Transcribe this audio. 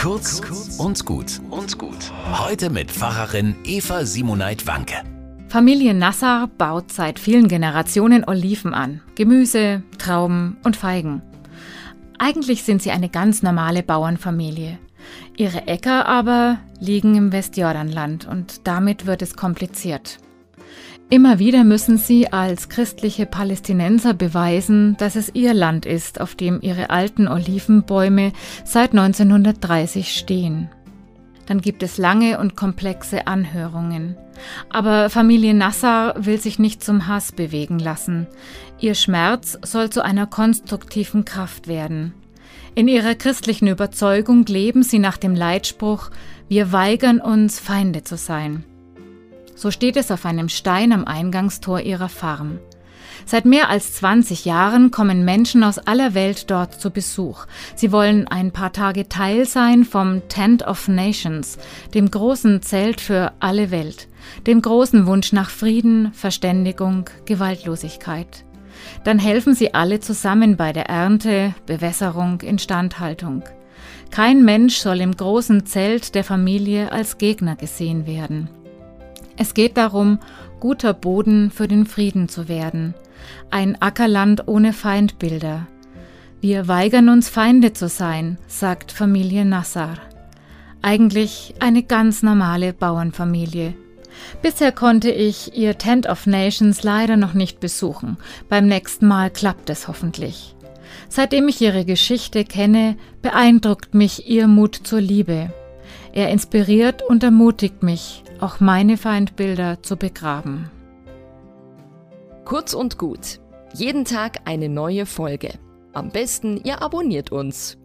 Kurz und gut und gut. Heute mit Pfarrerin Eva Simoneit Wanke. Familie Nassar baut seit vielen Generationen Oliven an. Gemüse, Trauben und Feigen. Eigentlich sind sie eine ganz normale Bauernfamilie. Ihre Äcker aber liegen im Westjordanland und damit wird es kompliziert. Immer wieder müssen sie als christliche Palästinenser beweisen, dass es ihr Land ist, auf dem ihre alten Olivenbäume seit 1930 stehen. Dann gibt es lange und komplexe Anhörungen. Aber Familie Nassar will sich nicht zum Hass bewegen lassen. Ihr Schmerz soll zu einer konstruktiven Kraft werden. In ihrer christlichen Überzeugung leben sie nach dem Leitspruch Wir weigern uns, Feinde zu sein. So steht es auf einem Stein am Eingangstor ihrer Farm. Seit mehr als 20 Jahren kommen Menschen aus aller Welt dort zu Besuch. Sie wollen ein paar Tage Teil sein vom Tent of Nations, dem großen Zelt für alle Welt, dem großen Wunsch nach Frieden, Verständigung, Gewaltlosigkeit. Dann helfen sie alle zusammen bei der Ernte, Bewässerung, Instandhaltung. Kein Mensch soll im großen Zelt der Familie als Gegner gesehen werden. Es geht darum, guter Boden für den Frieden zu werden, ein Ackerland ohne Feindbilder. Wir weigern uns Feinde zu sein, sagt Familie Nassar. Eigentlich eine ganz normale Bauernfamilie. Bisher konnte ich ihr Tent of Nations leider noch nicht besuchen. Beim nächsten Mal klappt es hoffentlich. Seitdem ich ihre Geschichte kenne, beeindruckt mich ihr Mut zur Liebe. Er inspiriert und ermutigt mich, auch meine Feindbilder zu begraben. Kurz und gut. Jeden Tag eine neue Folge. Am besten, ihr abonniert uns